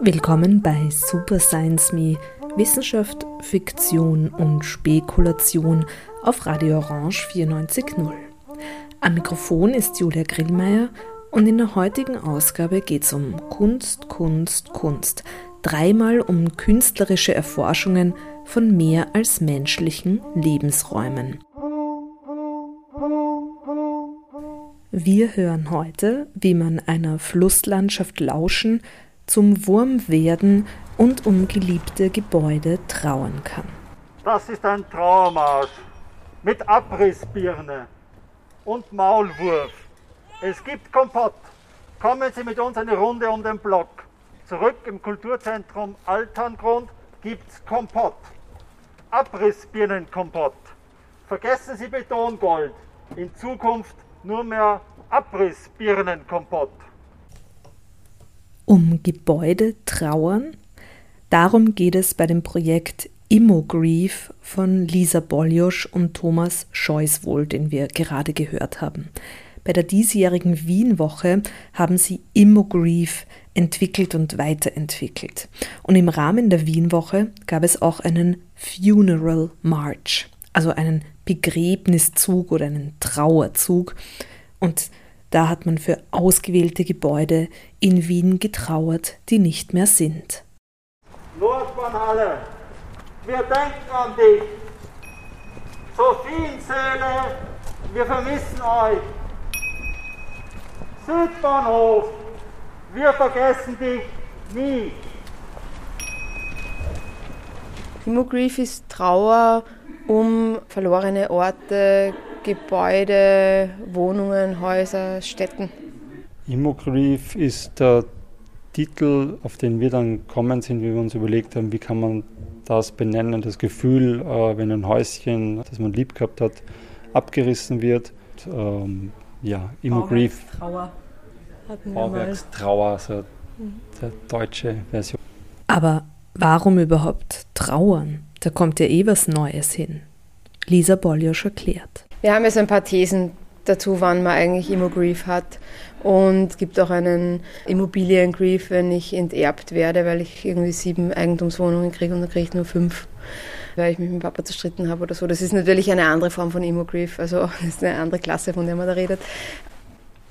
Willkommen bei Super Science Me, Wissenschaft, Fiktion und Spekulation auf Radio Orange 94.0. Am Mikrofon ist Julia Grillmeier und in der heutigen Ausgabe geht es um Kunst, Kunst, Kunst. Dreimal um künstlerische Erforschungen von mehr als menschlichen Lebensräumen. Wir hören heute, wie man einer Flusslandschaft lauschen, zum Wurm werden und um geliebte Gebäude trauern kann. Das ist ein Trauermarsch mit Abrissbirne und Maulwurf. Es gibt Kompott. Kommen Sie mit uns eine Runde um den Block. Zurück im Kulturzentrum Alterngrund gibt's Kompott. Abrissbirnenkompott. Vergessen Sie Betongold. In Zukunft nur mehr Abrissbirnenkompott. Um Gebäude trauern? Darum geht es bei dem Projekt Immogrief von Lisa Boljosch und Thomas Scheuswohl, den wir gerade gehört haben. Bei der diesjährigen Wienwoche haben sie Immogrief entwickelt und weiterentwickelt. Und im Rahmen der Wienwoche gab es auch einen Funeral March, also einen Begräbniszug oder einen Trauerzug. Und da hat man für ausgewählte Gebäude in Wien getrauert, die nicht mehr sind. Nordbahnhalle, wir denken an dich. Sophienseele, wir vermissen euch. Südbahnhof, wir vergessen dich nie. Immogrief ist Trauer um verlorene Orte, Gebäude, Wohnungen, Häuser, Städten. Immogrief ist der Titel, auf den wir dann kommen sind, wie wir uns überlegt haben, wie kann man das benennen, das Gefühl, äh, wenn ein Häuschen, das man lieb gehabt hat, abgerissen wird. Ähm, ja, Immogrief. Trauer. Bauwerkstrauer, so mhm. der deutsche Version. Aber warum überhaupt trauern? Da kommt ja eh was Neues hin. Lisa Boljosch erklärt. Wir haben so ein paar Thesen dazu, wann man eigentlich Immogrief hat. Und es gibt auch einen Immobiliengrief, wenn ich enterbt werde, weil ich irgendwie sieben Eigentumswohnungen kriege und dann kriege ich nur fünf, weil ich mich mit dem Papa zerstritten habe oder so. Das ist natürlich eine andere Form von Immogrief, also das ist eine andere Klasse, von der man da redet.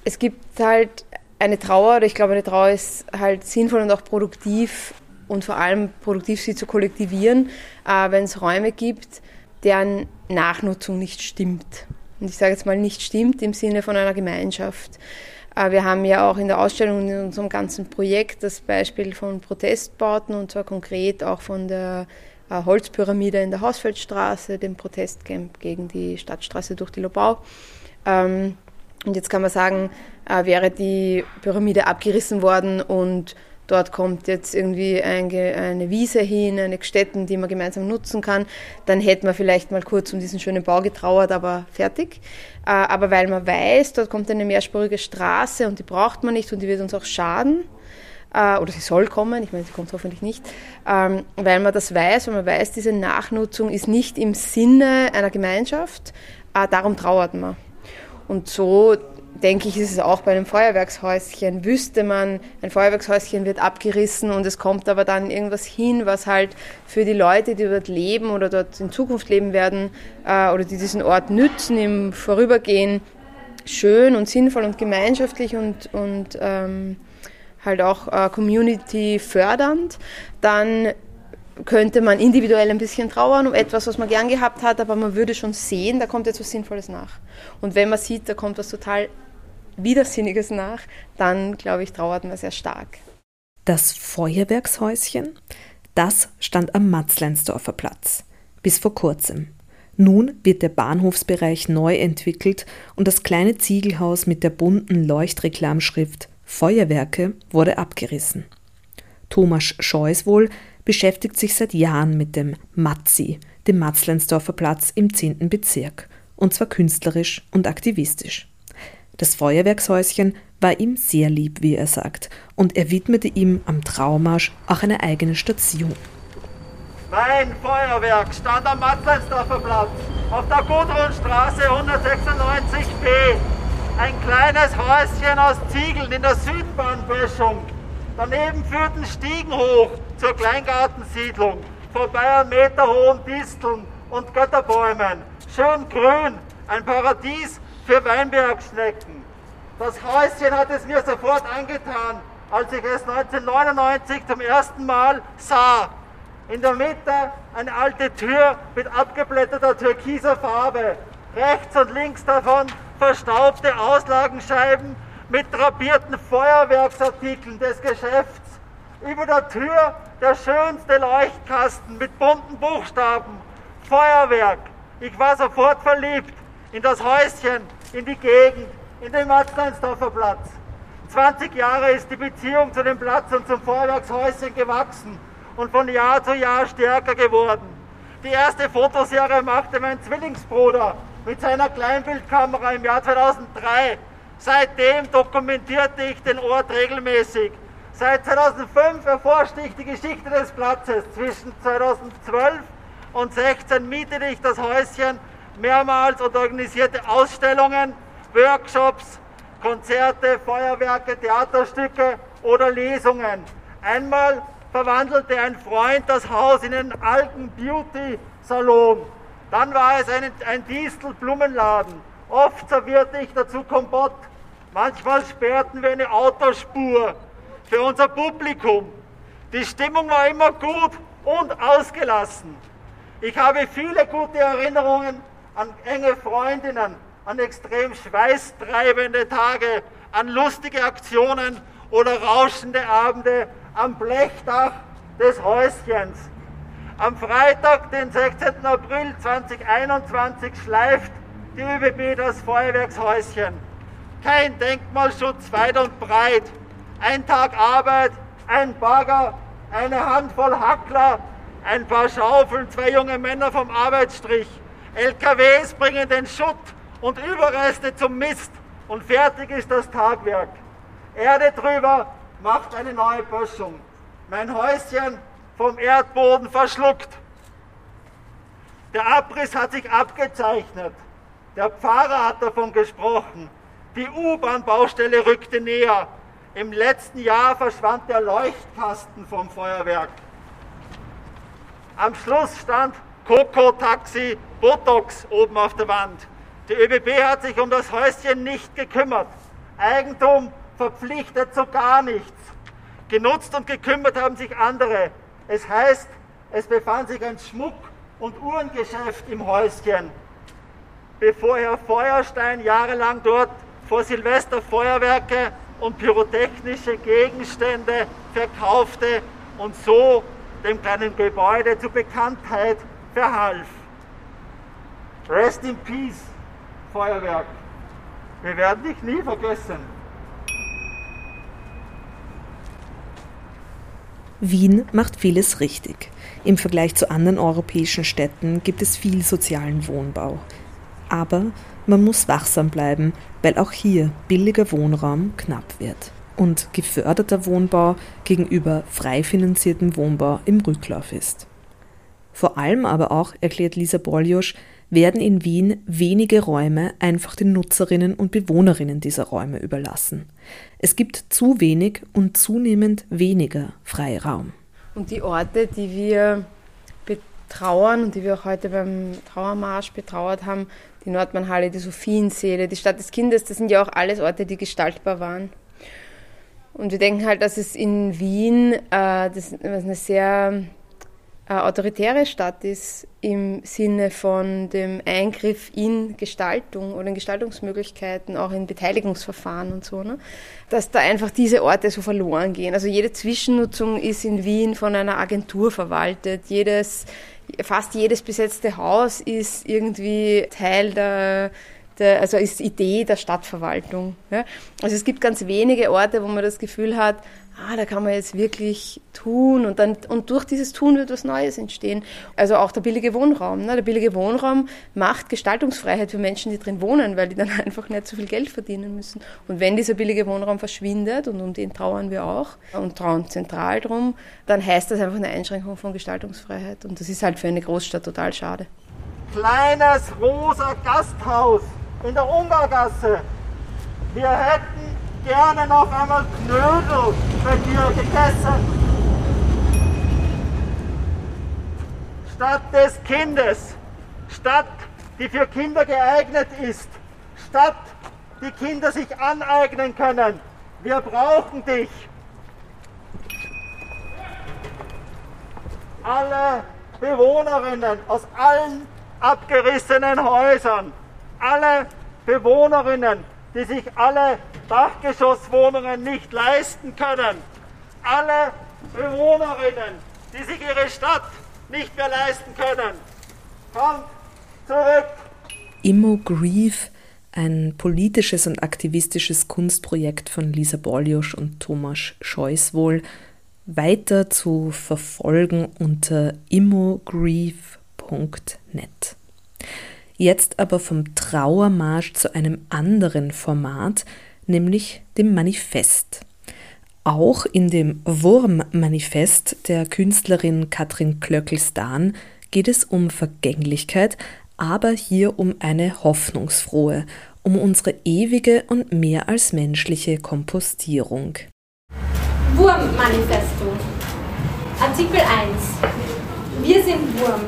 Es gibt halt eine Trauer, oder ich glaube, eine Trauer ist halt sinnvoll und auch produktiv und vor allem produktiv sie zu kollektivieren, äh, wenn es Räume gibt, deren Nachnutzung nicht stimmt. Und ich sage jetzt mal nicht stimmt im Sinne von einer Gemeinschaft. Äh, wir haben ja auch in der Ausstellung in unserem ganzen Projekt das Beispiel von Protestbauten und zwar konkret auch von der äh, Holzpyramide in der Hausfeldstraße, dem Protestcamp gegen die Stadtstraße durch die Lobau. Ähm, und jetzt kann man sagen, wäre die Pyramide abgerissen worden und dort kommt jetzt irgendwie eine Wiese hin, eine Stätten, die man gemeinsam nutzen kann, dann hätte man vielleicht mal kurz um diesen schönen Bau getrauert, aber fertig. Äh, aber weil man weiß, dort kommt eine mehrspurige Straße und die braucht man nicht und die wird uns auch schaden, äh, oder sie soll kommen, ich meine, sie kommt hoffentlich nicht, ähm, weil man das weiß, weil man weiß, diese Nachnutzung ist nicht im Sinne einer Gemeinschaft, äh, darum trauert man. Und so denke ich, ist es auch bei einem Feuerwerkshäuschen. Wüsste man, ein Feuerwerkshäuschen wird abgerissen und es kommt aber dann irgendwas hin, was halt für die Leute, die dort leben oder dort in Zukunft leben werden äh, oder die diesen Ort nützen im Vorübergehen, schön und sinnvoll und gemeinschaftlich und, und ähm, halt auch äh, community fördernd, dann könnte man individuell ein bisschen trauern um etwas, was man gern gehabt hat, aber man würde schon sehen, da kommt etwas Sinnvolles nach. Und wenn man sieht, da kommt was total Widersinniges nach, dann glaube ich, trauert man sehr stark. Das Feuerwerkshäuschen, das stand am Matzleinsdorfer Platz. Bis vor kurzem. Nun wird der Bahnhofsbereich neu entwickelt und das kleine Ziegelhaus mit der bunten Leuchtreklamschrift Feuerwerke wurde abgerissen. Thomas Scheuswohl beschäftigt sich seit Jahren mit dem Matzi, dem Matzleinsdorfer Platz im 10. Bezirk, und zwar künstlerisch und aktivistisch. Das Feuerwerkshäuschen war ihm sehr lieb, wie er sagt, und er widmete ihm am Traumarsch auch eine eigene Station. Mein Feuerwerk stand am Matzleinsdorfer Platz. auf der Gudrunstraße 196b. Ein kleines Häuschen aus Ziegeln in der Südbahnböschung. Daneben führten Stiegen hoch zur Kleingartensiedlung, vorbei an meterhohen Disteln und Götterbäumen. Schön grün, ein Paradies für Weinbergschnecken. Das Häuschen hat es mir sofort angetan, als ich es 1999 zum ersten Mal sah. In der Mitte eine alte Tür mit abgeblätterter türkiser Farbe. Rechts und links davon verstaubte Auslagenscheiben mit drapierten Feuerwerksartikeln des Geschäfts. Über der Tür der schönste Leuchtkasten mit bunten Buchstaben. Feuerwerk. Ich war sofort verliebt in das Häuschen, in die Gegend, in den Matzleinsdorfer Platz. 20 Jahre ist die Beziehung zu dem Platz und zum Feuerwerkshäuschen gewachsen und von Jahr zu Jahr stärker geworden. Die erste Fotoserie machte mein Zwillingsbruder mit seiner Kleinbildkamera im Jahr 2003. Seitdem dokumentierte ich den Ort regelmäßig. Seit 2005 erforschte ich die Geschichte des Platzes. Zwischen 2012 und 2016 mietete ich das Häuschen mehrmals und organisierte Ausstellungen, Workshops, Konzerte, Feuerwerke, Theaterstücke oder Lesungen. Einmal verwandelte ein Freund das Haus in einen alten Beauty-Salon. Dann war es ein, ein Distelblumenladen. Oft servierte ich dazu Kompott. Manchmal sperrten wir eine Autospur für unser Publikum. Die Stimmung war immer gut und ausgelassen. Ich habe viele gute Erinnerungen an enge Freundinnen, an extrem schweißtreibende Tage, an lustige Aktionen oder rauschende Abende am Blechdach des Häuschens. Am Freitag, den 16. April 2021, schleift die ÖBB das Feuerwerkshäuschen. Kein Denkmalschutz weit und breit. Ein Tag Arbeit, ein Bagger, eine Handvoll Hackler, ein paar Schaufeln, zwei junge Männer vom Arbeitsstrich. LKWs bringen den Schutt und Überreste zum Mist und fertig ist das Tagwerk. Erde drüber, macht eine neue Böschung. Mein Häuschen vom Erdboden verschluckt. Der Abriss hat sich abgezeichnet. Der Pfarrer hat davon gesprochen. Die U-Bahn-Baustelle rückte näher. Im letzten Jahr verschwand der Leuchtkasten vom Feuerwerk. Am Schluss stand Coco Taxi Botox oben auf der Wand. Die ÖBB hat sich um das Häuschen nicht gekümmert. Eigentum verpflichtet zu gar nichts. Genutzt und gekümmert haben sich andere. Es heißt, es befand sich ein Schmuck- und Uhrengeschäft im Häuschen. Bevor Herr Feuerstein jahrelang dort vor Silvester Feuerwerke und pyrotechnische Gegenstände verkaufte und so dem kleinen Gebäude zur Bekanntheit verhalf. Rest in Peace, Feuerwerk. Wir werden dich nie vergessen. Wien macht vieles richtig. Im Vergleich zu anderen europäischen Städten gibt es viel sozialen Wohnbau. Aber man muss wachsam bleiben, weil auch hier billiger Wohnraum knapp wird und geförderter Wohnbau gegenüber frei finanziertem Wohnbau im Rücklauf ist. Vor allem aber auch, erklärt Lisa Boljosch, werden in Wien wenige Räume einfach den Nutzerinnen und Bewohnerinnen dieser Räume überlassen. Es gibt zu wenig und zunehmend weniger Freiraum. Und die Orte, die wir betrauern und die wir auch heute beim Trauermarsch betrauert haben, die Nordmannhalle, die Sophienseele, die Stadt des Kindes, das sind ja auch alles Orte, die gestaltbar waren. Und wir denken halt, dass es in Wien äh, das eine sehr äh, autoritäre Stadt ist im Sinne von dem Eingriff in Gestaltung oder in Gestaltungsmöglichkeiten, auch in Beteiligungsverfahren und so, ne? dass da einfach diese Orte so verloren gehen. Also jede Zwischennutzung ist in Wien von einer Agentur verwaltet, jedes, fast jedes besetzte Haus ist irgendwie Teil der der, also ist Idee der Stadtverwaltung. Ja? Also es gibt ganz wenige Orte, wo man das Gefühl hat, ah, da kann man jetzt wirklich tun und dann und durch dieses Tun wird was Neues entstehen. Also auch der billige Wohnraum. Ne? Der billige Wohnraum macht Gestaltungsfreiheit für Menschen, die drin wohnen, weil die dann einfach nicht so viel Geld verdienen müssen. Und wenn dieser billige Wohnraum verschwindet, und um den trauern wir auch und trauen zentral drum, dann heißt das einfach eine Einschränkung von Gestaltungsfreiheit. Und das ist halt für eine Großstadt total schade. kleines rosa Gasthaus in der Ungargasse. Wir hätten gerne noch einmal Knödel bei dir gegessen. Stadt des Kindes, Stadt, die für Kinder geeignet ist, Stadt, die Kinder sich aneignen können. Wir brauchen dich. Alle Bewohnerinnen aus allen abgerissenen Häusern, alle Bewohnerinnen, die sich alle Dachgeschosswohnungen nicht leisten können, alle Bewohnerinnen, die sich ihre Stadt nicht mehr leisten können. Kommt zurück! Immo Grief, ein politisches und aktivistisches Kunstprojekt von Lisa Borliosch und Thomas Scheuswohl, weiter zu verfolgen unter immogrief.net. Jetzt aber vom Trauermarsch zu einem anderen Format, nämlich dem Manifest. Auch in dem Wurm-Manifest der Künstlerin Katrin Klöckelstan geht es um Vergänglichkeit, aber hier um eine hoffnungsfrohe, um unsere ewige und mehr als menschliche Kompostierung. Wurm-Manifesto. Artikel 1. Wir sind Wurm.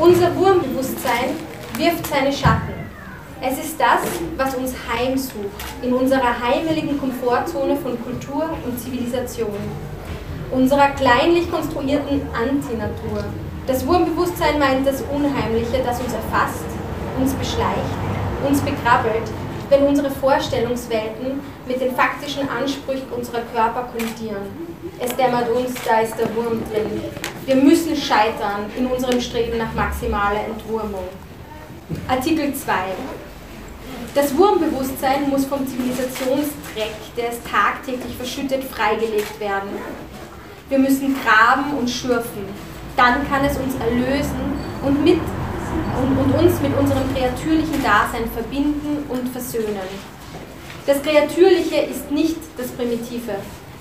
Unser Wurmbewusstsein wirft seine Schatten. Es ist das, was uns heimsucht, in unserer heimeligen Komfortzone von Kultur und Zivilisation, unserer kleinlich konstruierten Antinatur. Das Wurmbewusstsein meint das Unheimliche, das uns erfasst, uns beschleicht, uns begrabbelt, wenn unsere Vorstellungswelten mit den faktischen Ansprüchen unserer Körper kollidieren. Es dämmert uns, da ist der Wurm drin. Wir müssen scheitern in unserem Streben nach maximaler Entwurmung. Artikel 2. Das Wurmbewusstsein muss vom Zivilisationsdreck, der es tagtäglich verschüttet, freigelegt werden. Wir müssen graben und schürfen. Dann kann es uns erlösen und, mit, und, und uns mit unserem kreatürlichen Dasein verbinden und versöhnen. Das Kreatürliche ist nicht das Primitive.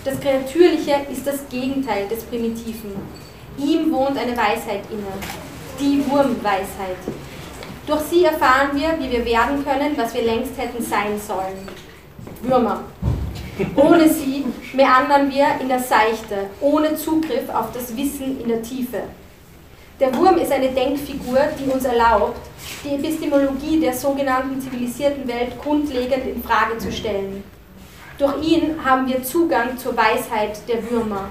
Das Kreatürliche ist das Gegenteil des Primitiven. Ihm wohnt eine Weisheit inne, die Wurmweisheit. Durch sie erfahren wir, wie wir werden können, was wir längst hätten sein sollen. Würmer. Ohne sie meandern wir in der Seichte, ohne Zugriff auf das Wissen in der Tiefe. Der Wurm ist eine Denkfigur, die uns erlaubt, die Epistemologie der sogenannten zivilisierten Welt grundlegend in Frage zu stellen. Durch ihn haben wir Zugang zur Weisheit der Würmer.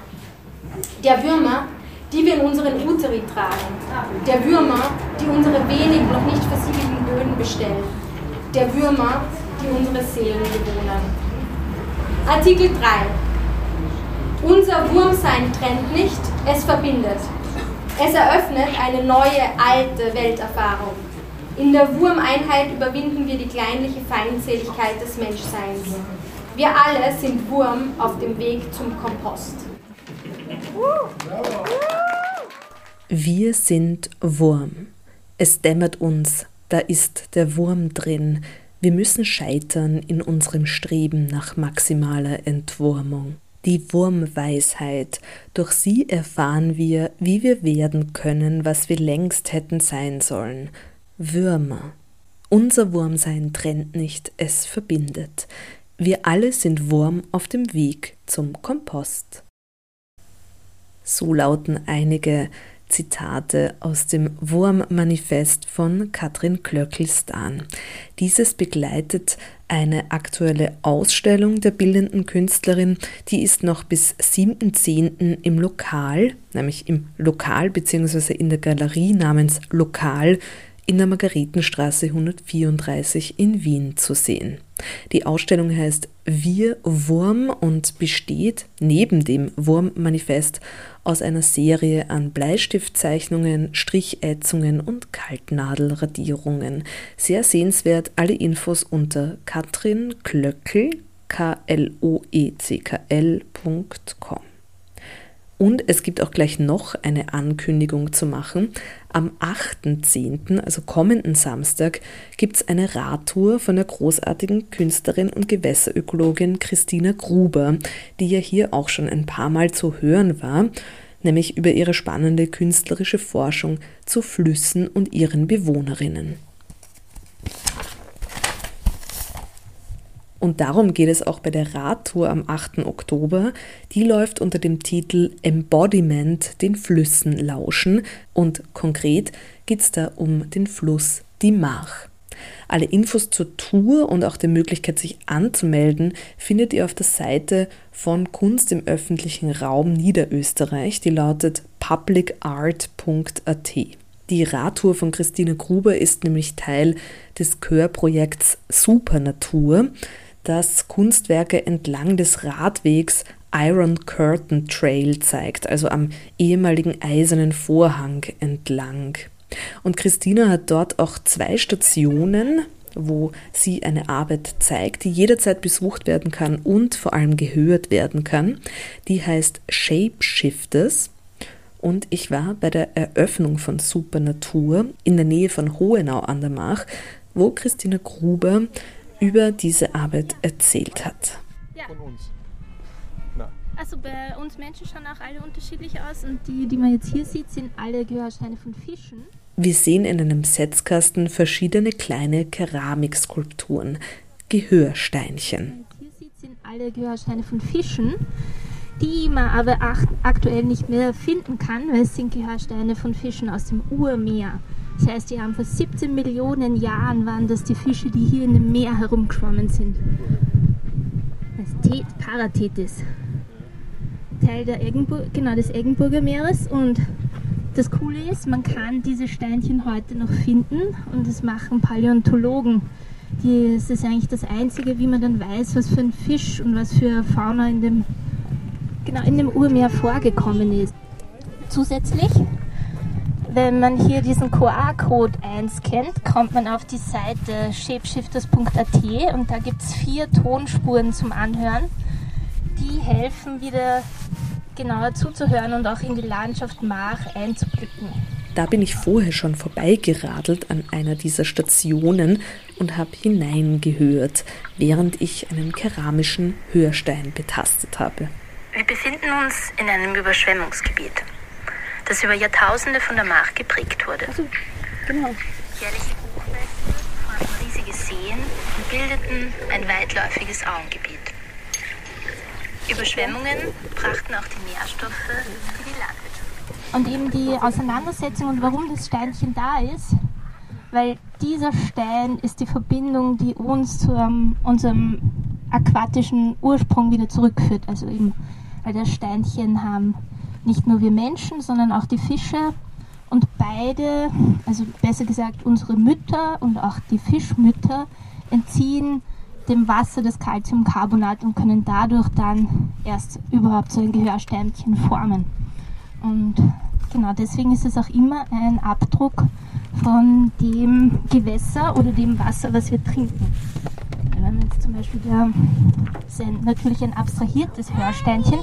Der Würmer, die wir in unseren Uteri tragen. Der Würmer, die unsere wenig noch nicht versiegelten Böden bestellen. Der Würmer, die unsere Seelen bewohnen. Artikel 3. Unser Wurmsein trennt nicht, es verbindet. Es eröffnet eine neue, alte Welterfahrung. In der Wurmeinheit überwinden wir die kleinliche Feindseligkeit des Menschseins. Wir alle sind Wurm auf dem Weg zum Kompost. Wir sind Wurm. Es dämmert uns, da ist der Wurm drin. Wir müssen scheitern in unserem Streben nach maximaler Entwurmung. Die Wurmweisheit, durch sie erfahren wir, wie wir werden können, was wir längst hätten sein sollen. Würmer. Unser Wurmsein trennt nicht, es verbindet. Wir alle sind Wurm auf dem Weg zum Kompost. So lauten einige Zitate aus dem Wurm-Manifest von Katrin Klöckelstan. Dieses begleitet eine aktuelle Ausstellung der bildenden Künstlerin, die ist noch bis 7.10. im Lokal, nämlich im Lokal bzw. in der Galerie namens Lokal in der Margaretenstraße 134 in Wien zu sehen. Die Ausstellung heißt Wir Wurm und besteht neben dem Wurmmanifest aus einer Serie an Bleistiftzeichnungen, Strichätzungen und Kaltnadelradierungen. Sehr sehenswert, alle Infos unter Katrin Klöckel, k Und es gibt auch gleich noch eine Ankündigung zu machen. Am 8.10., also kommenden Samstag, gibt es eine Radtour von der großartigen Künstlerin und Gewässerökologin Christina Gruber, die ja hier auch schon ein paar Mal zu hören war. nämlich über ihre spannende künstlerische Forschung zu Flüssen und ihren Bewohnerinnen. Und darum geht es auch bei der Radtour am 8. Oktober. Die läuft unter dem Titel Embodiment den Flüssen lauschen und konkret geht es da um den Fluss die Mach. Alle Infos zur Tour und auch die Möglichkeit, sich anzumelden, findet ihr auf der Seite von Kunst im öffentlichen Raum Niederösterreich, die lautet publicart.at. Die Radtour von Christine Gruber ist nämlich Teil des Chörprojekts Supernatur das Kunstwerke entlang des Radwegs Iron Curtain Trail zeigt, also am ehemaligen eisernen Vorhang entlang. Und Christina hat dort auch zwei Stationen, wo sie eine Arbeit zeigt, die jederzeit besucht werden kann und vor allem gehört werden kann. Die heißt Shapeshifters. Und ich war bei der Eröffnung von Supernatur in der Nähe von Hohenau an der Mach, wo Christina Gruber über diese Arbeit erzählt hat. Ja. Also bei uns Menschen schauen auch alle unterschiedlich aus und die, die man jetzt hier sieht, sind alle Gehörsteine von Fischen. Wir sehen in einem Setzkasten verschiedene kleine Keramikskulpturen, Gehörsteinchen. Hier sieht, sind alle Gehörsteine von Fischen, die man aber aktuell nicht mehr finden kann, weil es sind Gehörsteine von Fischen aus dem Urmeer. Das heißt, die haben vor 17 Millionen Jahren waren das die Fische, die hier in dem Meer herumgeschwommen sind. Das Tet Parathetis. Teil der Eggenburg, genau, des Eggenburger Meeres und das Coole ist, man kann diese Steinchen heute noch finden und das machen Paläontologen. Das ist eigentlich das Einzige, wie man dann weiß, was für ein Fisch und was für Fauna in dem, genau, in dem Urmeer vorgekommen ist. Zusätzlich wenn man hier diesen QR-Code einscannt, kommt man auf die Seite shapeshifters.at und da gibt es vier Tonspuren zum Anhören. Die helfen wieder genauer zuzuhören und auch in die Landschaft Mach einzublicken. Da bin ich vorher schon vorbeigeradelt an einer dieser Stationen und habe hineingehört, während ich einen keramischen Hörstein betastet habe. Wir befinden uns in einem Überschwemmungsgebiet das über Jahrtausende von der Mach geprägt wurde. Also, genau. Jährliche Hochwässer formen riesige Seen und bildeten ein weitläufiges Auengebiet. Überschwemmungen brachten auch die Nährstoffe für die Landwirtschaft. Und eben die Auseinandersetzung und warum das Steinchen da ist, weil dieser Stein ist die Verbindung, die uns zu um, unserem aquatischen Ursprung wieder zurückführt. Also eben, weil das Steinchen haben nicht nur wir Menschen, sondern auch die Fische. Und beide, also besser gesagt unsere Mütter und auch die Fischmütter, entziehen dem Wasser das Calciumcarbonat und können dadurch dann erst überhaupt so ein Gehörsteinchen formen. Und genau deswegen ist es auch immer ein Abdruck von dem Gewässer oder dem Wasser, was wir trinken. Wenn man jetzt zum Beispiel, da ist ein, natürlich ein abstrahiertes Hörsteinchen,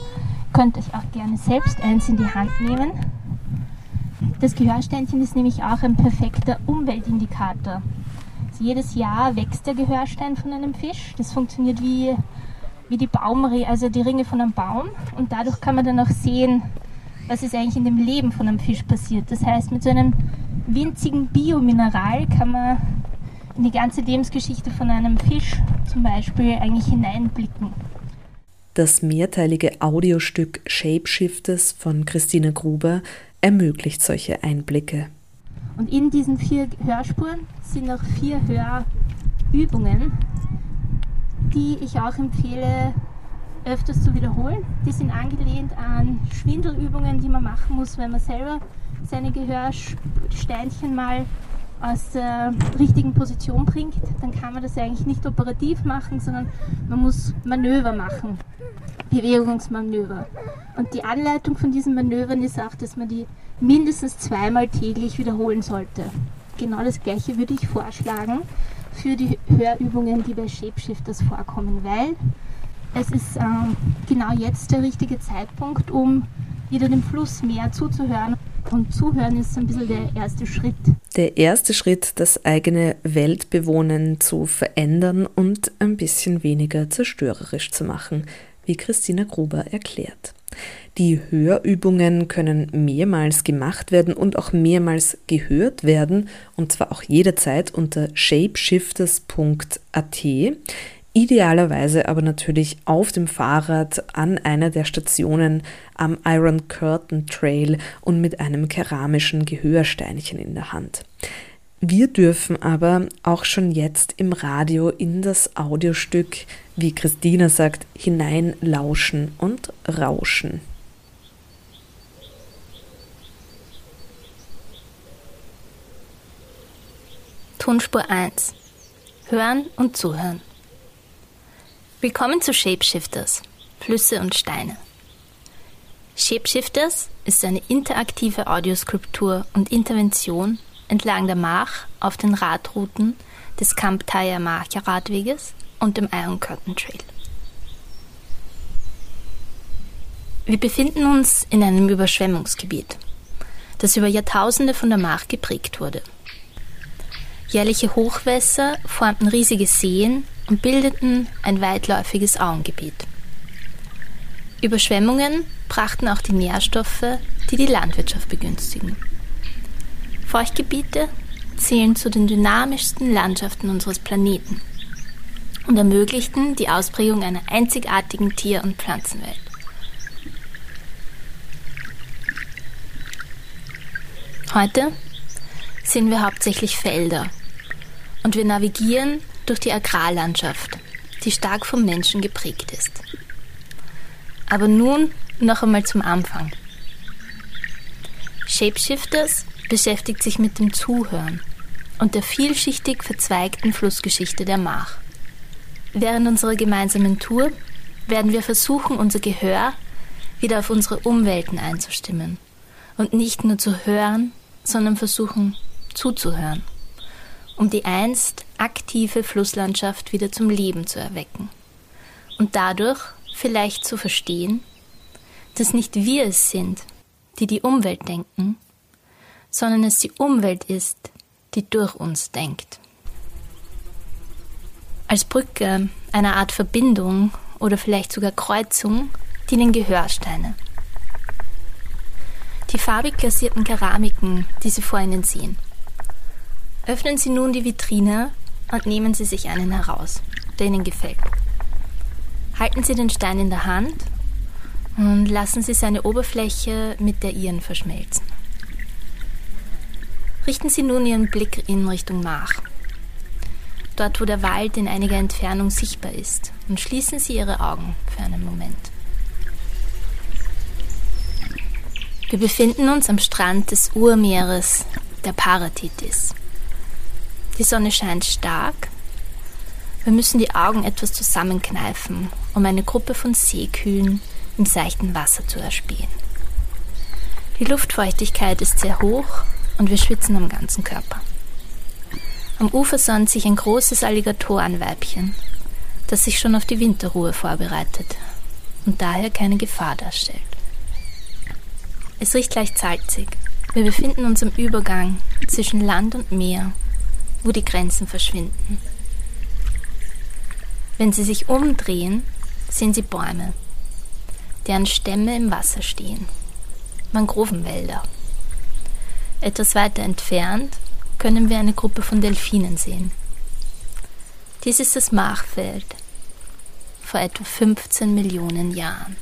könnt euch auch gerne selbst eins in die Hand nehmen. Das Gehörsteinchen ist nämlich auch ein perfekter Umweltindikator. Also jedes Jahr wächst der Gehörstein von einem Fisch. Das funktioniert wie, wie die Baumringe, also die Ringe von einem Baum. Und dadurch kann man dann auch sehen, was ist eigentlich in dem Leben von einem Fisch passiert. Das heißt, mit so einem winzigen Biomineral kann man in die ganze Lebensgeschichte von einem Fisch zum Beispiel eigentlich hineinblicken. Das mehrteilige Audiostück Shapeshifters von Christine Gruber ermöglicht solche Einblicke. Und in diesen vier Hörspuren sind noch vier Hörübungen, die ich auch empfehle, öfters zu wiederholen. Die sind angelehnt an Schwindelübungen, die man machen muss, wenn man selber seine Gehörsteinchen mal aus der richtigen Position bringt, dann kann man das eigentlich nicht operativ machen, sondern man muss Manöver machen, Bewegungsmanöver. Und die Anleitung von diesen Manövern ist auch, dass man die mindestens zweimal täglich wiederholen sollte. Genau das gleiche würde ich vorschlagen für die Hörübungen, die bei Shapeshifters vorkommen, weil es ist äh, genau jetzt der richtige Zeitpunkt, um wieder dem Fluss mehr zuzuhören. Und zuhören ist ein bisschen der erste Schritt. Der erste Schritt, das eigene Weltbewohnen zu verändern und ein bisschen weniger zerstörerisch zu machen, wie Christina Gruber erklärt. Die Hörübungen können mehrmals gemacht werden und auch mehrmals gehört werden, und zwar auch jederzeit unter shapeshifters.at. Idealerweise aber natürlich auf dem Fahrrad an einer der Stationen am Iron Curtain Trail und mit einem keramischen Gehörsteinchen in der Hand. Wir dürfen aber auch schon jetzt im Radio in das Audiostück, wie Christina sagt, hineinlauschen und rauschen. Tonspur 1. Hören und zuhören. Willkommen zu Shapeshifters, Flüsse und Steine. Shapeshifters ist eine interaktive Audioskulptur und Intervention entlang der Mach auf den Radrouten des Camp Taya Marcha Radweges und dem Iron Curtain Trail. Wir befinden uns in einem Überschwemmungsgebiet, das über Jahrtausende von der Mach geprägt wurde. Jährliche Hochwässer formten riesige Seen und bildeten ein weitläufiges Auengebiet. Überschwemmungen brachten auch die Nährstoffe, die die Landwirtschaft begünstigen. Feuchtgebiete zählen zu den dynamischsten Landschaften unseres Planeten und ermöglichten die Ausprägung einer einzigartigen Tier- und Pflanzenwelt. Heute sehen wir hauptsächlich Felder und wir navigieren durch die Agrarlandschaft, die stark vom Menschen geprägt ist. Aber nun noch einmal zum Anfang. Shapeshifters beschäftigt sich mit dem Zuhören und der vielschichtig verzweigten Flussgeschichte der Mach. Während unserer gemeinsamen Tour werden wir versuchen, unser Gehör wieder auf unsere Umwelten einzustimmen und nicht nur zu hören, sondern versuchen zuzuhören, um die einst aktive Flusslandschaft wieder zum Leben zu erwecken und dadurch vielleicht zu verstehen, dass nicht wir es sind, die die Umwelt denken, sondern es die Umwelt ist, die durch uns denkt. Als Brücke, einer Art Verbindung oder vielleicht sogar Kreuzung dienen Gehörsteine. Die farbig glasierten Keramiken, die Sie vor Ihnen sehen. Öffnen Sie nun die Vitrine und nehmen Sie sich einen heraus, der Ihnen gefällt. Halten Sie den Stein in der Hand und lassen Sie seine Oberfläche mit der Ihren verschmelzen. Richten Sie nun Ihren Blick in Richtung Mach. Dort, wo der Wald in einiger Entfernung sichtbar ist, und schließen Sie Ihre Augen für einen Moment. Wir befinden uns am Strand des Urmeeres der Paratitis. Die Sonne scheint stark. Wir müssen die Augen etwas zusammenkneifen, um eine Gruppe von Seekühen im seichten Wasser zu erspähen. Die Luftfeuchtigkeit ist sehr hoch und wir schwitzen am ganzen Körper. Am Ufer sonnt sich ein großes Alligatorenweibchen, das sich schon auf die Winterruhe vorbereitet und daher keine Gefahr darstellt. Es riecht leicht salzig. Wir befinden uns am Übergang zwischen Land und Meer, wo die Grenzen verschwinden. Wenn Sie sich umdrehen, sehen Sie Bäume, deren Stämme im Wasser stehen. Mangrovenwälder. Etwas weiter entfernt können wir eine Gruppe von Delfinen sehen. Dies ist das Machfeld vor etwa 15 Millionen Jahren.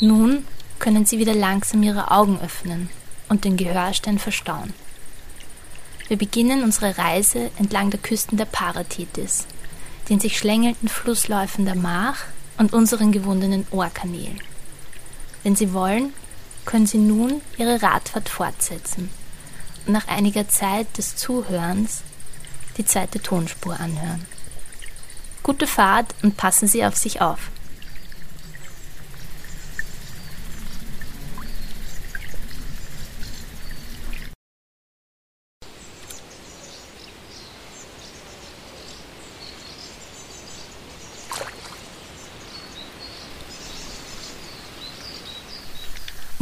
Nun können Sie wieder langsam Ihre Augen öffnen und den Gehörstein verstauen. Wir beginnen unsere Reise entlang der Küsten der Paratitis, den sich schlängelnden Flussläufen der Mach und unseren gewundenen Ohrkanälen. Wenn Sie wollen, können Sie nun Ihre Radfahrt fortsetzen und nach einiger Zeit des Zuhörens die zweite Tonspur anhören. Gute Fahrt und passen Sie auf sich auf.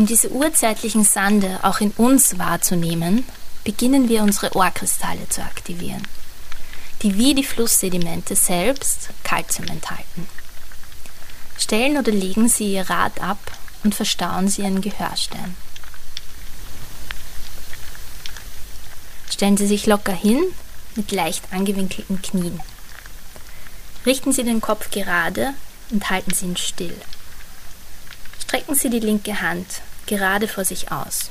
Diese urzeitlichen Sande auch in uns wahrzunehmen, beginnen wir unsere Ohrkristalle zu aktivieren. die wie die Flusssedimente selbst Kalzium enthalten. Stellen oder legen Sie Ihr Rad ab und verstauen Sie Ihren Gehörstein. Stellen Sie sich locker hin mit leicht angewinkelten Knien. Richten Sie den Kopf gerade und halten Sie ihn still. Strecken Sie die linke Hand gerade vor sich aus.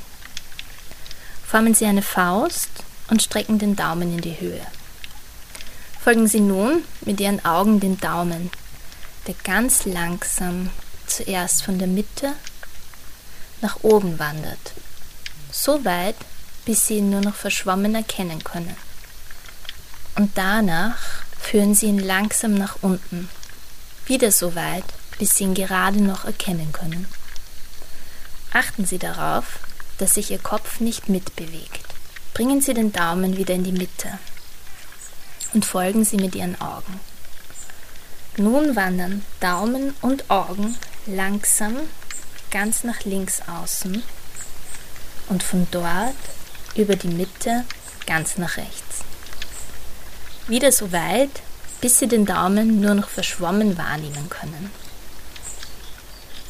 Formen Sie eine Faust und strecken den Daumen in die Höhe. Folgen Sie nun mit Ihren Augen den Daumen, der ganz langsam zuerst von der Mitte nach oben wandert, so weit, bis Sie ihn nur noch verschwommen erkennen können. Und danach führen Sie ihn langsam nach unten, wieder so weit, bis Sie ihn gerade noch erkennen können. Achten Sie darauf, dass sich Ihr Kopf nicht mitbewegt. Bringen Sie den Daumen wieder in die Mitte und folgen Sie mit Ihren Augen. Nun wandern Daumen und Augen langsam ganz nach links außen und von dort über die Mitte ganz nach rechts. Wieder so weit, bis Sie den Daumen nur noch verschwommen wahrnehmen können.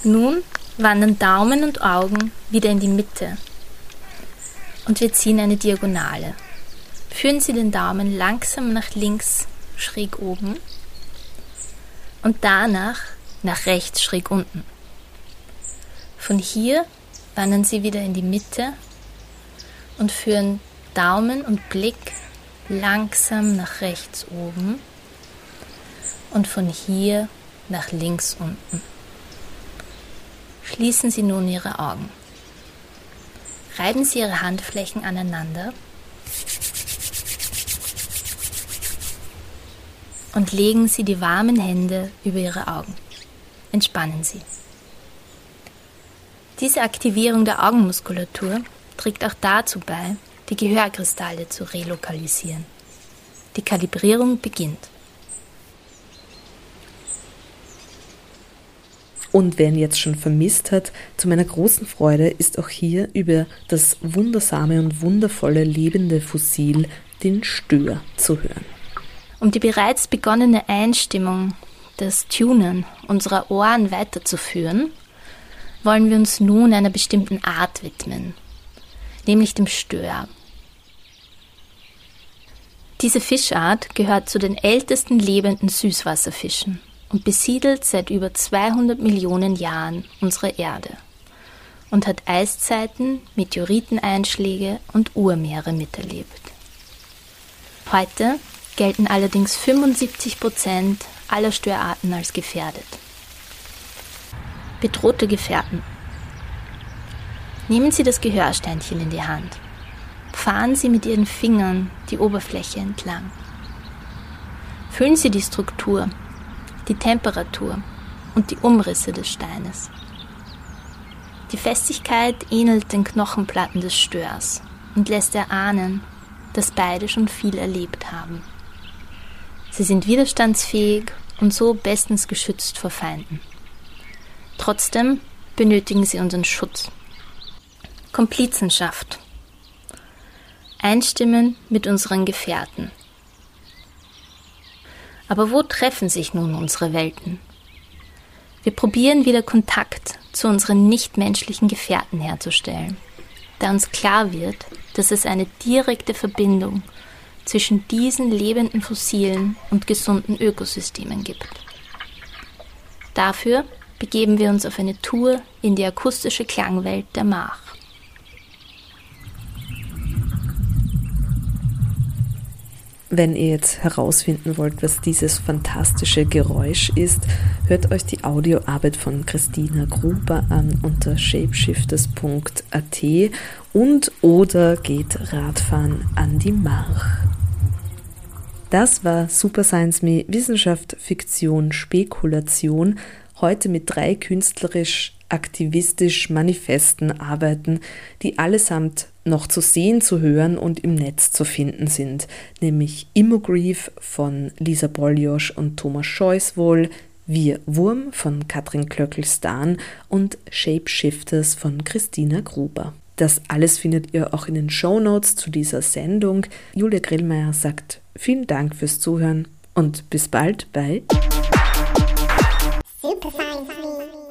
Nun wandern Daumen und Augen wieder in die Mitte und wir ziehen eine Diagonale. Führen Sie den Daumen langsam nach links schräg oben und danach nach rechts schräg unten. Von hier wandern Sie wieder in die Mitte und führen Daumen und Blick langsam nach rechts oben und von hier nach links unten. Schließen Sie nun Ihre Augen. Reiben Sie Ihre Handflächen aneinander und legen Sie die warmen Hände über Ihre Augen. Entspannen Sie. Diese Aktivierung der Augenmuskulatur trägt auch dazu bei, die Gehörkristalle zu relokalisieren. Die Kalibrierung beginnt. Und wer ihn jetzt schon vermisst hat, zu meiner großen Freude ist auch hier über das wundersame und wundervolle lebende Fossil, den Stör, zu hören. Um die bereits begonnene Einstimmung, das Tunen unserer Ohren weiterzuführen, wollen wir uns nun einer bestimmten Art widmen, nämlich dem Stör. Diese Fischart gehört zu den ältesten lebenden Süßwasserfischen und besiedelt seit über 200 Millionen Jahren unsere Erde und hat Eiszeiten, Meteoriteneinschläge und Urmeere miterlebt. Heute gelten allerdings 75 Prozent aller Störarten als gefährdet. Bedrohte Gefährten. Nehmen Sie das Gehörsteinchen in die Hand. Fahren Sie mit Ihren Fingern die Oberfläche entlang. Fühlen Sie die Struktur, die Temperatur und die Umrisse des Steines. Die Festigkeit ähnelt den Knochenplatten des Störs und lässt erahnen, dass beide schon viel erlebt haben. Sie sind widerstandsfähig und so bestens geschützt vor Feinden. Trotzdem benötigen sie unseren Schutz. Komplizenschaft. Einstimmen mit unseren Gefährten. Aber wo treffen sich nun unsere Welten? Wir probieren wieder Kontakt zu unseren nichtmenschlichen Gefährten herzustellen, da uns klar wird, dass es eine direkte Verbindung zwischen diesen lebenden Fossilen und gesunden Ökosystemen gibt. Dafür begeben wir uns auf eine Tour in die akustische Klangwelt der Mach. Wenn ihr jetzt herausfinden wollt, was dieses fantastische Geräusch ist, hört euch die Audioarbeit von Christina Gruber an unter shapeshifters.at und oder geht Radfahren an die March. Das war Super Science Me Wissenschaft, Fiktion, Spekulation. Heute mit drei künstlerisch, aktivistisch manifesten Arbeiten, die allesamt noch zu sehen, zu hören und im Netz zu finden sind, nämlich Immogrief von Lisa Boljosch und Thomas Scheuswohl, Wir Wurm von Katrin Klöckl-Stan und Shapeshifters von Christina Gruber. Das alles findet ihr auch in den Show Notes zu dieser Sendung. Julia Grillmeier sagt vielen Dank fürs Zuhören und bis bald bei Super Science Me.